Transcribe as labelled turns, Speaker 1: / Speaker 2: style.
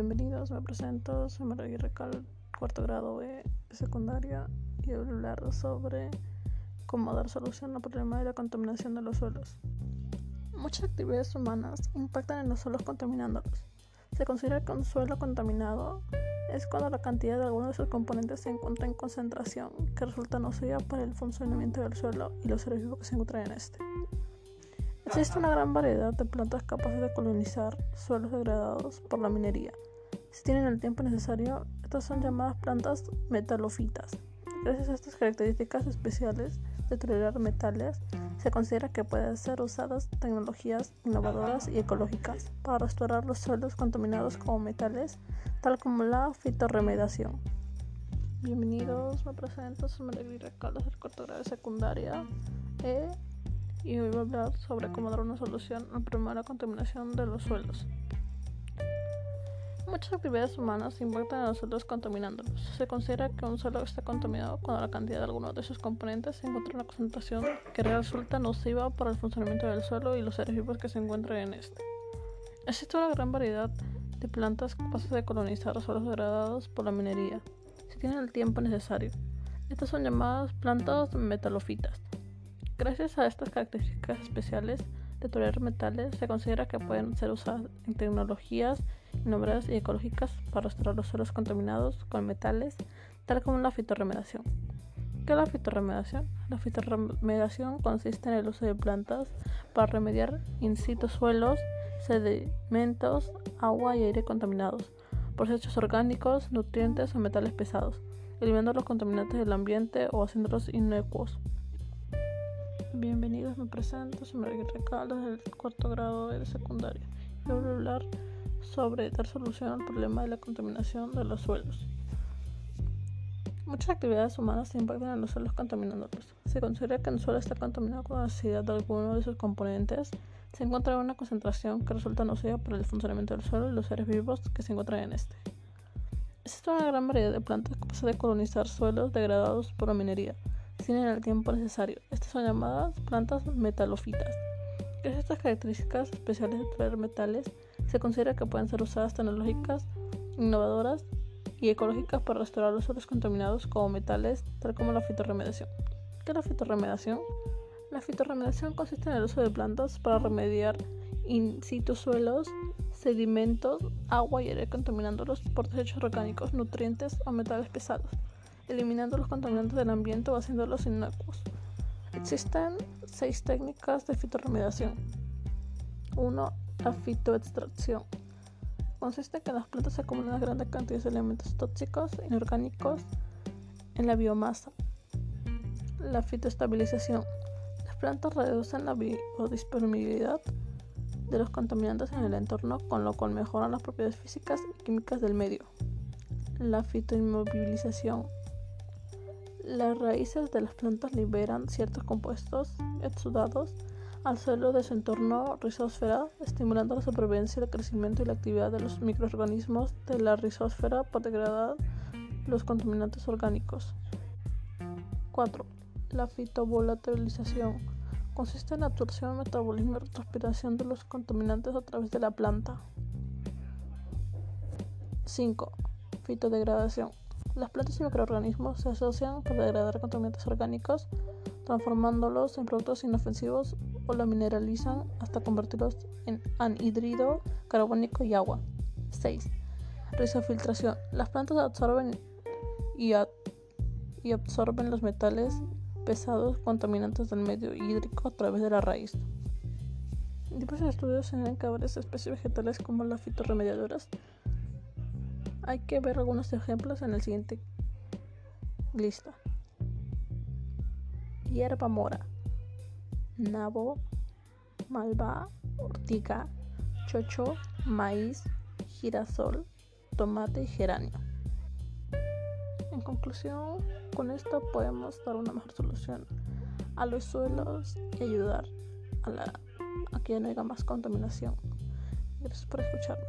Speaker 1: Bienvenidos, me presento, soy María Recal, cuarto grado B secundaria y voy a hablar sobre cómo dar solución al problema de la contaminación de los suelos. Muchas actividades humanas impactan en los suelos contaminándolos. Se considera que un suelo contaminado es cuando la cantidad de algunos de sus componentes se encuentra en concentración que resulta nociva para el funcionamiento del suelo y los seres vivos que se encuentran en este. Existe una gran variedad de plantas capaces de colonizar suelos degradados por la minería. Si tienen el tiempo necesario, estas son llamadas plantas metalofitas. Gracias a estas características especiales de tolerar metales, se considera que pueden ser usadas tecnologías innovadoras y ecológicas para restaurar los suelos contaminados con metales, tal como la fitorremediación. Bienvenidos, me presento, soy María Caldas del cuarto grado de secundaria. E y hoy voy a hablar sobre cómo dar una solución al problema de la contaminación de los suelos. Muchas actividades humanas impactan en los suelos contaminándolos. Se considera que un suelo está contaminado cuando la cantidad de alguno de sus componentes se encuentra en una concentración que resulta nociva para el funcionamiento del suelo y los seres vivos que se encuentran en este. Existe una gran variedad de plantas capaces de colonizar suelos degradados por la minería, si tienen el tiempo necesario. Estas son llamadas plantas metalofitas. Gracias a estas características especiales de tolerar metales, se considera que pueden ser usadas en tecnologías innovadoras y ecológicas para restaurar los suelos contaminados con metales, tal como la fitorremediación. ¿Qué es la fitorremediación? La fitorremediación consiste en el uso de plantas para remediar in situ suelos, sedimentos, agua y aire contaminados desechos orgánicos, nutrientes o metales pesados, eliminando los contaminantes del ambiente o haciéndolos inecuos. Bienvenidos, me presento, soy María Caldas del cuarto grado de secundaria. Y voy a hablar sobre dar solución al problema de la contaminación de los suelos. Muchas actividades humanas impactan en los suelos contaminándolos. Se considera que un suelo está contaminado con la necesidad de alguno de sus componentes. Se encuentra en una concentración que resulta nociva para el funcionamiento del suelo y los seres vivos que se encuentran en este. Existe una gran variedad de plantas capaces de colonizar suelos degradados por la minería tienen el tiempo necesario. Estas son llamadas plantas metalofitas. Gracias a estas características especiales de traer metales, se considera que pueden ser usadas tecnológicas innovadoras y ecológicas para restaurar los suelos contaminados como metales, tal como la fitorremediación. ¿Qué es la fitorremediación? La fitorremediación consiste en el uso de plantas para remediar in situ suelos, sedimentos, agua y aire contaminándolos por desechos orgánicos, nutrientes o metales pesados eliminando los contaminantes del ambiente o haciéndolos inocuos. Existen seis técnicas de fitorremediación. 1. La fitoextracción. Consiste en que las plantas acumulan grandes cantidades de elementos tóxicos inorgánicos en la biomasa. La fitoestabilización. Las plantas reducen la biodisponibilidad de los contaminantes en el entorno, con lo cual mejoran las propiedades físicas y químicas del medio. La fitoinmovilización las raíces de las plantas liberan ciertos compuestos exudados al suelo de su entorno rizósfera, estimulando la supervivencia, el crecimiento y la actividad de los microorganismos de la rizósfera para degradar los contaminantes orgánicos. 4. La fitovolatilización consiste en la absorción, metabolismo y transpiración de los contaminantes a través de la planta. 5. Fitodegradación las plantas y microorganismos se asocian para degradar contaminantes orgánicos, transformándolos en productos inofensivos o la mineralizan hasta convertirlos en anhidrido carbónico y agua. 6. Rizofiltración. Las plantas absorben y, y absorben los metales pesados contaminantes del medio hídrico a través de la raíz. Diversos estudios señalan que varias especies vegetales como las fitorremediadoras hay que ver algunos ejemplos en el siguiente lista. Hierba mora, nabo, malva, ortiga, chocho, maíz, girasol, tomate y geranio. En conclusión, con esto podemos dar una mejor solución a los suelos y ayudar a, a que no haya más contaminación. Gracias por escucharme.